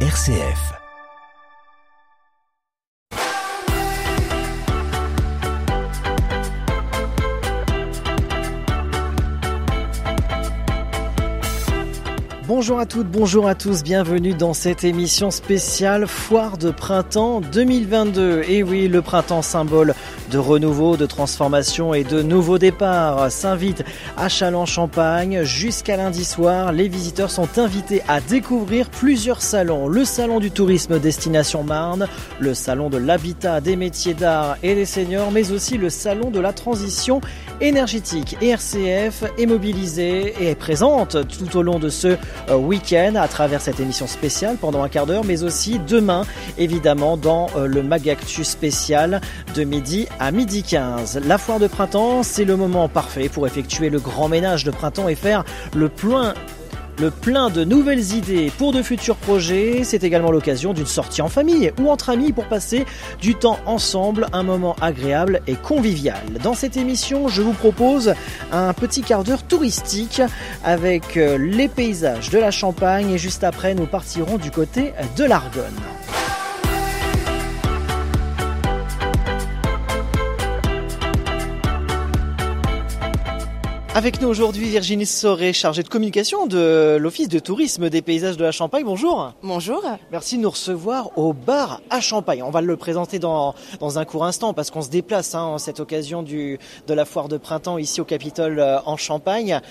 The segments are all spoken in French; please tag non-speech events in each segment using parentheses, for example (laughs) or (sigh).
RCF. Bonjour à toutes, bonjour à tous, bienvenue dans cette émission spéciale Foire de printemps 2022. Et oui, le printemps symbole de renouveau, de transformation et de nouveaux départs s'invite à Châlons-Champagne. Jusqu'à lundi soir, les visiteurs sont invités à découvrir plusieurs salons. Le salon du tourisme Destination Marne, le salon de l'habitat, des métiers d'art et des seniors, mais aussi le salon de la transition énergétique. ERCF est mobilisée et est présente tout au long de ce week-end à travers cette émission spéciale pendant un quart d'heure, mais aussi demain, évidemment, dans euh, le Magactu spécial de midi à midi 15. La foire de printemps, c'est le moment parfait pour effectuer le grand ménage de printemps et faire le plein le plein de nouvelles idées pour de futurs projets. C'est également l'occasion d'une sortie en famille ou entre amis pour passer du temps ensemble, un moment agréable et convivial. Dans cette émission, je vous propose un petit quart d'heure touristique avec euh, les paysages de la Champagne et juste après, nous partirons du côté de l'Argonne. Avec nous aujourd'hui Virginie Soré, chargée de communication de l'Office de tourisme des paysages de la Champagne. Bonjour. Bonjour. Merci de nous recevoir au bar à Champagne. On va le présenter dans, dans un court instant parce qu'on se déplace hein, en cette occasion du, de la foire de printemps ici au Capitole euh, en Champagne.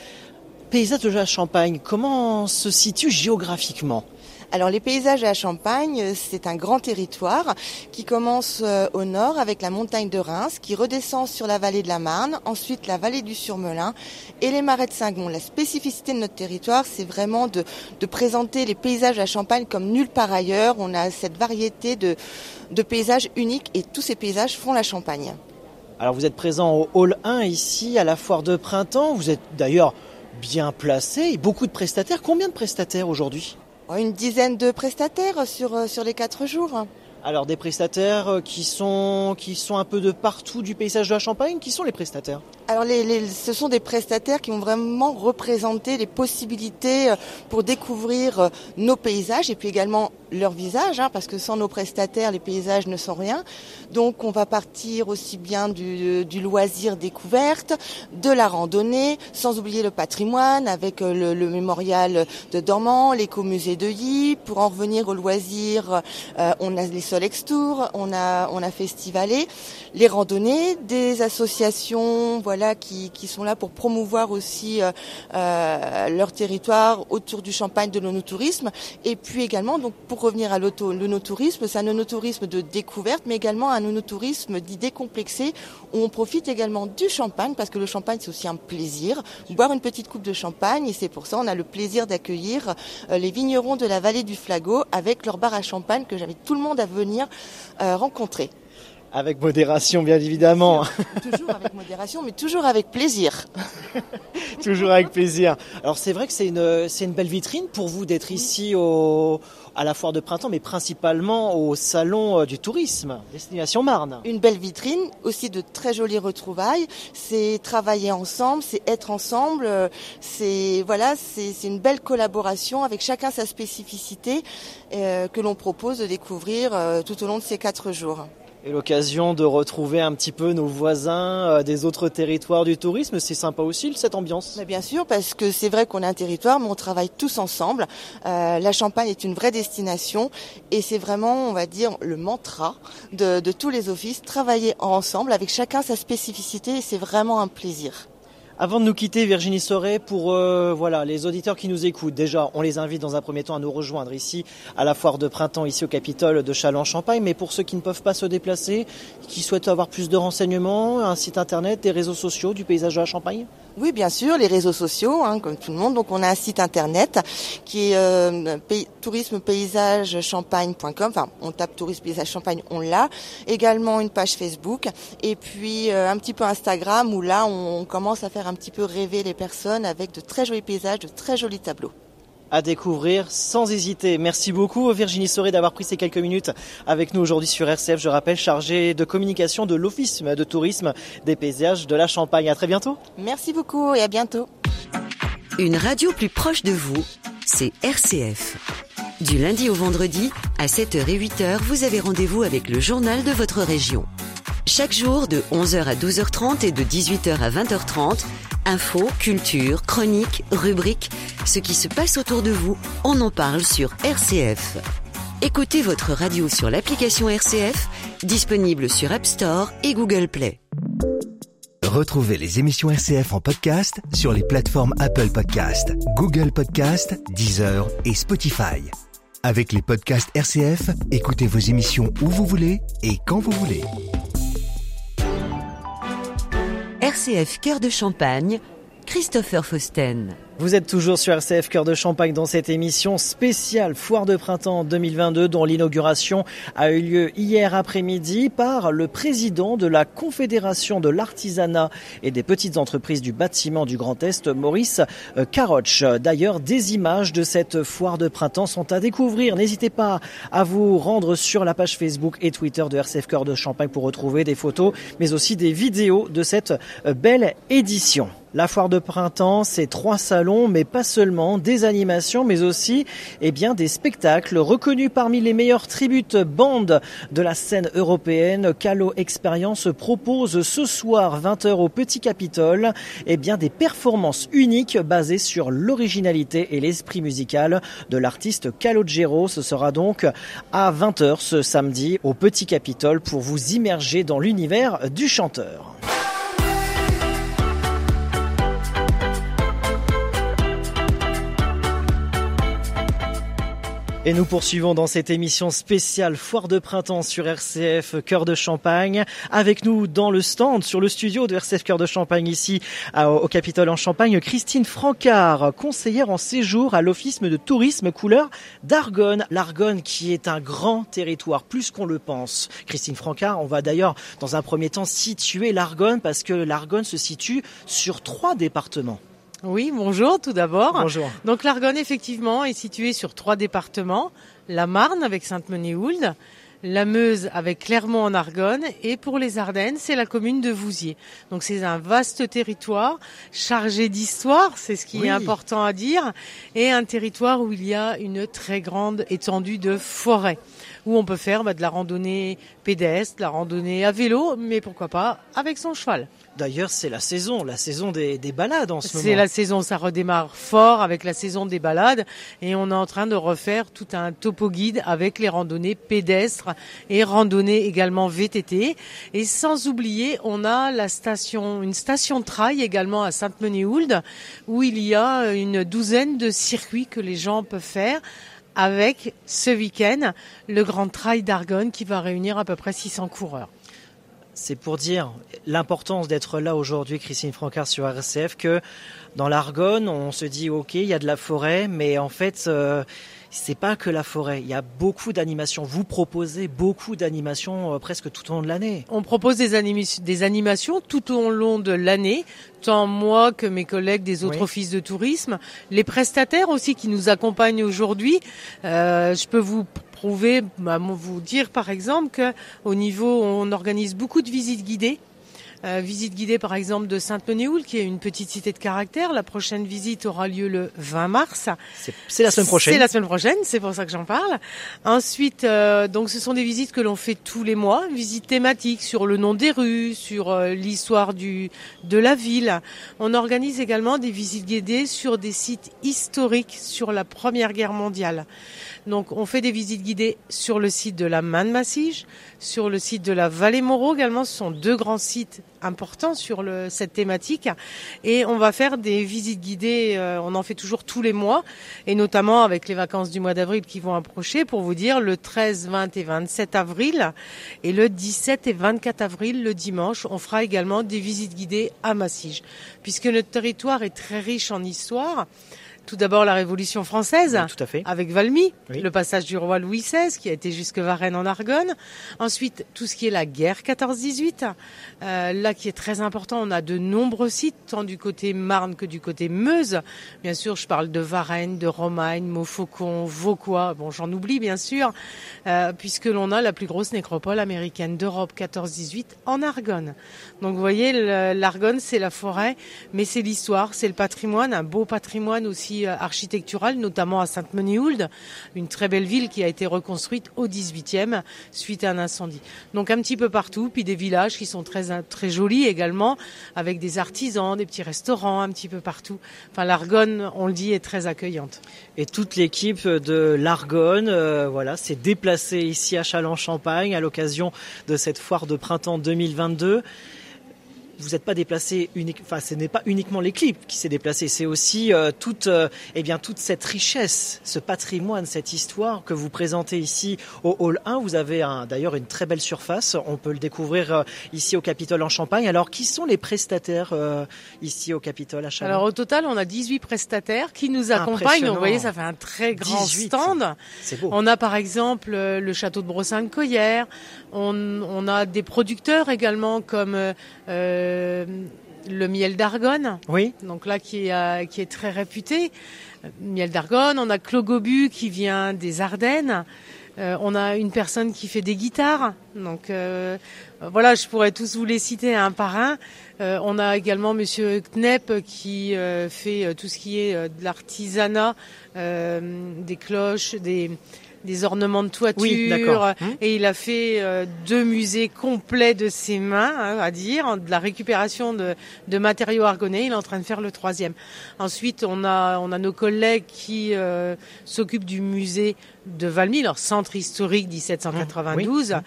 Paysages de la Champagne, comment se situe géographiquement? Alors les paysages à Champagne, c'est un grand territoire qui commence euh, au nord avec la montagne de Reims, qui redescend sur la vallée de la Marne, ensuite la vallée du Surmelin et les marais de Saint-Gon. La spécificité de notre territoire, c'est vraiment de, présenter les paysages à Champagne comme nulle part ailleurs. On a cette variété de, de paysages uniques et tous ces paysages font la Champagne. Alors vous êtes présent au Hall 1 ici à la foire de printemps. Vous êtes d'ailleurs bien placé, beaucoup de prestataires. Combien de prestataires aujourd'hui? Une dizaine de prestataires sur, euh, sur les quatre jours. Alors des prestataires euh, qui sont un peu de partout du paysage de la Champagne, qui sont les prestataires? Alors les, ce sont des prestataires qui ont vraiment représenté les possibilités euh, pour découvrir euh, nos paysages et puis également leur visage, hein, parce que sans nos prestataires, les paysages ne sont rien. Donc on va partir aussi bien du, du loisir découverte, de la randonnée, sans oublier le patrimoine avec euh, le, le mémorial de Dormant, l'écomusée de Y. Pour en revenir au loisir, on a les Solex Tours, on a, on a Festivalé, les randonnées, des associations, qui, sont là pour promouvoir aussi euh, euh, leur territoire autour du Champagne de l'onotourisme. Et puis également, donc pour revenir à l'onotourisme, c'est un onotourisme de découverte, mais également un onotourisme dit décomplexé, où on profite également du champagne, parce que le champagne c'est aussi un plaisir, boire une petite coupe de champagne, et c'est pour ça on a le plaisir d'accueillir euh, les vignerons de la vallée du Flagot avec leur bar à champagne que j'invite tout le monde à venir rencontrer. Avec modération, bien évidemment. Toujours avec modération, mais toujours avec plaisir. (laughs) toujours avec plaisir. Alors c'est vrai que c'est une, c'est une belle vitrine pour vous d'être ici au, à la foire de printemps, mais principalement au salon euh, du tourisme, Destination Marne. Une belle vitrine, aussi de très jolies retrouvailles. C'est travailler ensemble, c'est être ensemble. Euh, c'est voilà, c'est, c'est une belle collaboration avec chacun sa spécificité euh, que l'on propose de découvrir euh, tout au long de ces quatre jours. Et l'occasion de retrouver un petit peu nos voisins euh, des autres territoires du tourisme, c'est sympa aussi cette ambiance. Bien sûr, parce que c'est vrai qu'on est un territoire, mais on travaille tous ensemble. Euh, la Champagne est une vraie destination et c'est vraiment, on va dire, le mantra de, de tous les offices, travailler ensemble avec chacun sa spécificité et c'est vraiment un plaisir. Avant de nous quitter, Virginie Soré, pour euh, voilà les auditeurs qui nous écoutent, déjà, on les invite dans un premier temps à nous rejoindre ici à la foire de printemps, ici au Capitole de Châlons-Champagne. Mais pour ceux qui ne peuvent pas se déplacer, qui souhaitent avoir plus de renseignements, un site internet, des réseaux sociaux du paysage de la Champagne? Oui, bien sûr, les réseaux sociaux, hein, comme tout le monde. Donc on a un site internet qui est euh, tourisme-paysage-champagne.com. Enfin, on tape tourisme paysage champagne, on l'a. Également une page Facebook et puis euh, un petit peu Instagram où là on commence à faire un petit peu rêver les personnes avec de très jolis paysages, de très jolis tableaux à découvrir sans hésiter. Merci beaucoup Virginie Soré d'avoir pris ces quelques minutes avec nous aujourd'hui sur RCF. Je rappelle, chargée de communication de l'Office de tourisme des paysages de la Champagne. À très bientôt. Merci beaucoup et à bientôt. Une radio plus proche de vous, c'est RCF. Du lundi au vendredi, à 7h et 8h, vous avez rendez-vous avec le journal de votre région. Chaque jour, de 11h à 12h30 et de 18h à 20h30, infos, culture, chroniques, rubriques, ce qui se passe autour de vous, on en parle sur RCF. Écoutez votre radio sur l'application RCF, disponible sur App Store et Google Play. Retrouvez les émissions RCF en podcast sur les plateformes Apple Podcast, Google Podcast, Deezer et Spotify. Avec les podcasts RCF, écoutez vos émissions où vous voulez et quand vous voulez. RCF Cœur de Champagne, Christopher Fausten. Vous êtes toujours sur RCF Cœur de Champagne dans cette émission spéciale Foire de printemps 2022 dont l'inauguration a eu lieu hier après-midi par le président de la Confédération de l'artisanat et des petites entreprises du bâtiment du Grand Est, Maurice Caroch. D'ailleurs, des images de cette foire de printemps sont à découvrir. N'hésitez pas à vous rendre sur la page Facebook et Twitter de RCF Cœur de Champagne pour retrouver des photos mais aussi des vidéos de cette belle édition. La foire de printemps, c'est trois salons, mais pas seulement, des animations, mais aussi eh bien, des spectacles reconnus parmi les meilleures tributes bandes de la scène européenne. Calo Experience propose ce soir 20h au Petit Capitole eh bien, des performances uniques basées sur l'originalité et l'esprit musical de l'artiste Calogero. Ce sera donc à 20h ce samedi au Petit Capitole pour vous immerger dans l'univers du chanteur. Et nous poursuivons dans cette émission spéciale Foire de printemps sur RCF Cœur de Champagne. Avec nous dans le stand, sur le studio de RCF Cœur de Champagne ici au Capitole en Champagne, Christine Francard, conseillère en séjour à l'Office de tourisme couleur d'Argonne. L'Argonne qui est un grand territoire, plus qu'on le pense. Christine Francard, on va d'ailleurs dans un premier temps situer l'Argonne parce que l'Argonne se situe sur trois départements. Oui, bonjour tout d'abord. Bonjour. Donc l'Argonne effectivement est située sur trois départements, la Marne avec Sainte-Menehould, la Meuse avec Clermont en Argonne et pour les Ardennes, c'est la commune de Vouziers. Donc c'est un vaste territoire chargé d'histoire, c'est ce qui Oui. est important à dire, et un territoire où il y a une très grande étendue de forêt où on peut faire bah, de la randonnée pédestre, de la randonnée à vélo, mais pourquoi pas avec son cheval. D'ailleurs, c'est la saison, la saison des, des balades en ce moment. C'est la saison, ça redémarre fort avec la saison des balades et on est en train de refaire tout un topo guide avec les randonnées pédestres et randonnées également VTT. Et sans oublier, on a la station, une station de trail également à Sainte-Menehould où il y a une douzaine de circuits que les gens peuvent faire avec ce week-end le Grand Trail d'Argonne qui va réunir à peu près 600 coureurs. C'est pour dire l'importance d'être là aujourd'hui, Christine Francard sur RCF, que dans l'Argonne, on se dit ok, il y a de la forêt, mais en fait, euh, c'est pas que la forêt. Il y a beaucoup d'animations. Vous proposez beaucoup d'animations euh, presque tout au long de l'année. On propose des, animi- des animations tout au long de l'année, tant moi que mes collègues des autres Oui. offices de tourisme, les prestataires aussi qui nous accompagnent aujourd'hui. Euh, je peux vous prouver, bah, vous dire par exemple que au niveau, on organise beaucoup de visites guidées. Euh, visite guidée par exemple de Sainte-Menehould, qui est une petite cité de caractère. La prochaine visite aura lieu le 20 mars. C'est la semaine prochaine. C'est la semaine prochaine, c'est pour ça que j'en parle. Ensuite, euh, donc ce sont des visites que l'on fait tous les mois, visites thématiques sur le nom des rues, sur euh, l'histoire du de la ville. On organise également des visites guidées sur des sites historiques sur la Première Guerre mondiale. Donc on fait des visites guidées sur le site de la Manne-Massige, sur le site de la Vallée Moreau également. Ce sont deux grands sites importants sur cette thématique. Et on va faire des visites guidées, euh, on en fait toujours tous les mois, et notamment avec les vacances du mois d'avril qui vont approcher, pour vous dire, le 13, 20 et 27 avril, et le 17 et 24 avril, le dimanche, on fera également des visites guidées à Massige. Puisque notre territoire est très riche en histoire, tout d'abord la Révolution française, Oui, tout à fait. avec Valmy, Oui. le passage du roi Louis XVI qui a été jusque Varennes en Argonne. Ensuite, tout ce qui est la guerre 14-18, euh, là qui est très important, on a de nombreux sites, tant du côté Marne que du côté Meuse. Bien sûr, je parle de Varennes, de Romagne, Montfaucon, Vauquois, bon j'en oublie bien sûr, euh, puisque l'on a la plus grosse nécropole américaine d'Europe 14-18 en Argonne. Donc vous voyez, l'Argonne c'est la forêt, mais c'est l'histoire, c'est le patrimoine, un beau patrimoine aussi aussi architecturales, notamment à Sainte-Menehould, une très belle ville qui a été reconstruite au 18e suite à un incendie. Donc un petit peu partout, puis des villages qui sont très très jolis également, avec des artisans, des petits restaurants un petit peu partout. Enfin, l'Argonne, on le dit, est très accueillante. Et toute l'équipe de l'Argonne, euh, voilà, s'est déplacée ici à Châlons-Champagne à l'occasion de cette foire de printemps 2022 vous n'êtes pas déplacé unique, enfin ce n'est pas uniquement l'équipe qui s'est déplacée, c'est aussi euh, toute, euh, eh bien toute cette richesse, ce patrimoine, cette histoire que vous présentez ici au Hall 1. Vous avez d'ailleurs une très belle surface, on peut le découvrir euh, ici au Capitole en Champagne. Alors qui sont les prestataires ici au Capitole à Champagne Alors au total, on a 18 prestataires qui nous accompagnent. Vous voyez, ça fait un très grand stand. C'est beau. On a par exemple le château de Brossin-Coyère. On, on, a des producteurs également comme euh, le miel d'Argonne. Oui. Donc là, qui est, euh, qui est très réputé. Miel d'Argonne. On a Clogobu qui vient des Ardennes. Euh, on a une personne qui fait des guitares. Donc voilà, je pourrais tous vous les citer un par un. on a également Monsieur Knepp qui fait tout ce qui est de l'artisanat, des cloches, des des ornements de toiture. Hum. et il a fait euh, deux musées complets de ses mains, hein, à dire, de la récupération de, de, matériaux argonés. Il est en train de faire le troisième. Ensuite, on a, on a nos collègues qui euh, s'occupent du musée de Valmy, leur centre historique 1792. Hum,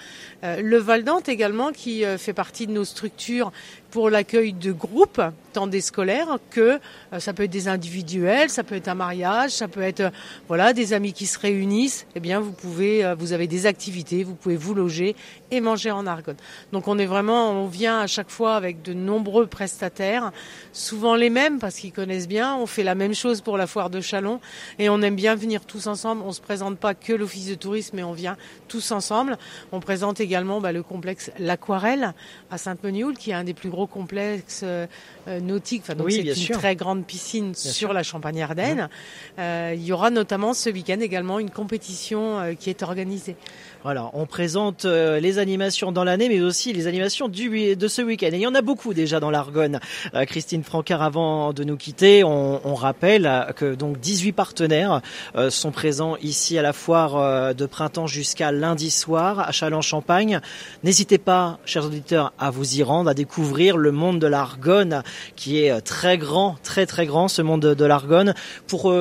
euh, le Val d'Ante également, qui fait partie de nos structures pour l'accueil de groupes, tant des scolaires que euh, ça peut être des individuels, ça peut être un mariage, ça peut être euh, voilà des amis qui se réunissent. Eh bien, vous pouvez, euh, vous avez des activités, vous pouvez vous loger et manger en Argonne. Donc, on est vraiment, on vient à chaque fois avec de nombreux prestataires, souvent les mêmes parce qu'ils connaissent bien. On fait la même chose pour la foire de Chalon et on aime bien venir tous ensemble. On se présente pas que l'office de tourisme, mais on vient tous ensemble. On présente également bah, le complexe L'Aquarelle à Sainte-Menehould, qui est un des plus gros complexe euh, nautique. Enfin, donc c'est une très grande piscine sur la Champagne-Ardenne. Euh, il y aura notamment ce week-end également une compétition euh, qui est organisée. Voilà, on présente euh, les animations dans l'année, mais aussi les animations du, de ce week-end. Et il y en a beaucoup déjà dans l'Argonne. Euh, Christine Francard, avant de nous quitter, on, rappelle que donc 18 partenaires euh, sont présents ici à la foire de printemps jusqu'à lundi soir à Châlons-Champagne. N'hésitez pas, chers auditeurs, à vous y rendre, à découvrir le monde de l'Argonne, qui est très grand, très très grand, ce monde de, de l'Argonne. Pour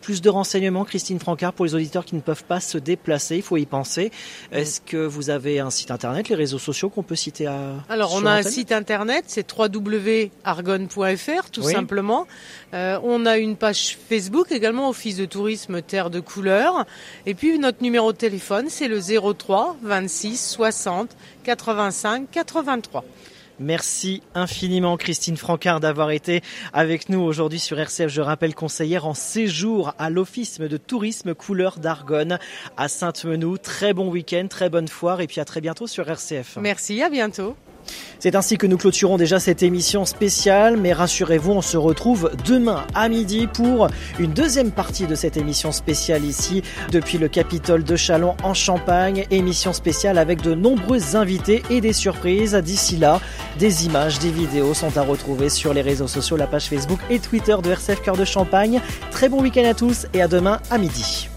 plus de renseignements, Christine Francard, pour les auditeurs qui ne peuvent pas se déplacer, il faut y penser. Est-ce que vous avez un site internet, les réseaux sociaux qu'on peut citer à Alors on a un site internet, c'est www.argonne.fr tout simplement. Euh, on a une page Facebook également, Office de tourisme Terre de Couleur. Et puis notre numéro de téléphone, c'est le 03 26 60 85 83. Merci infiniment Christine Francard d'avoir été avec nous aujourd'hui sur RCF. Je rappelle conseillère en séjour à l'Office de tourisme couleur d'Argonne à Sainte-Menou. Très bon week-end, très bonne foire et puis à très bientôt sur RCF. Merci, à bientôt. C'est ainsi que nous clôturons déjà cette émission spéciale, mais rassurez-vous, on se retrouve demain à midi pour une deuxième partie de cette émission spéciale ici, depuis le Capitole de Chalon en Champagne, émission spéciale avec de nombreux invités et des surprises. D'ici là, des images, des vidéos sont à retrouver sur les réseaux sociaux, la page Facebook et Twitter de RCF Cœur de Champagne. Très bon week-end à tous et à demain à midi.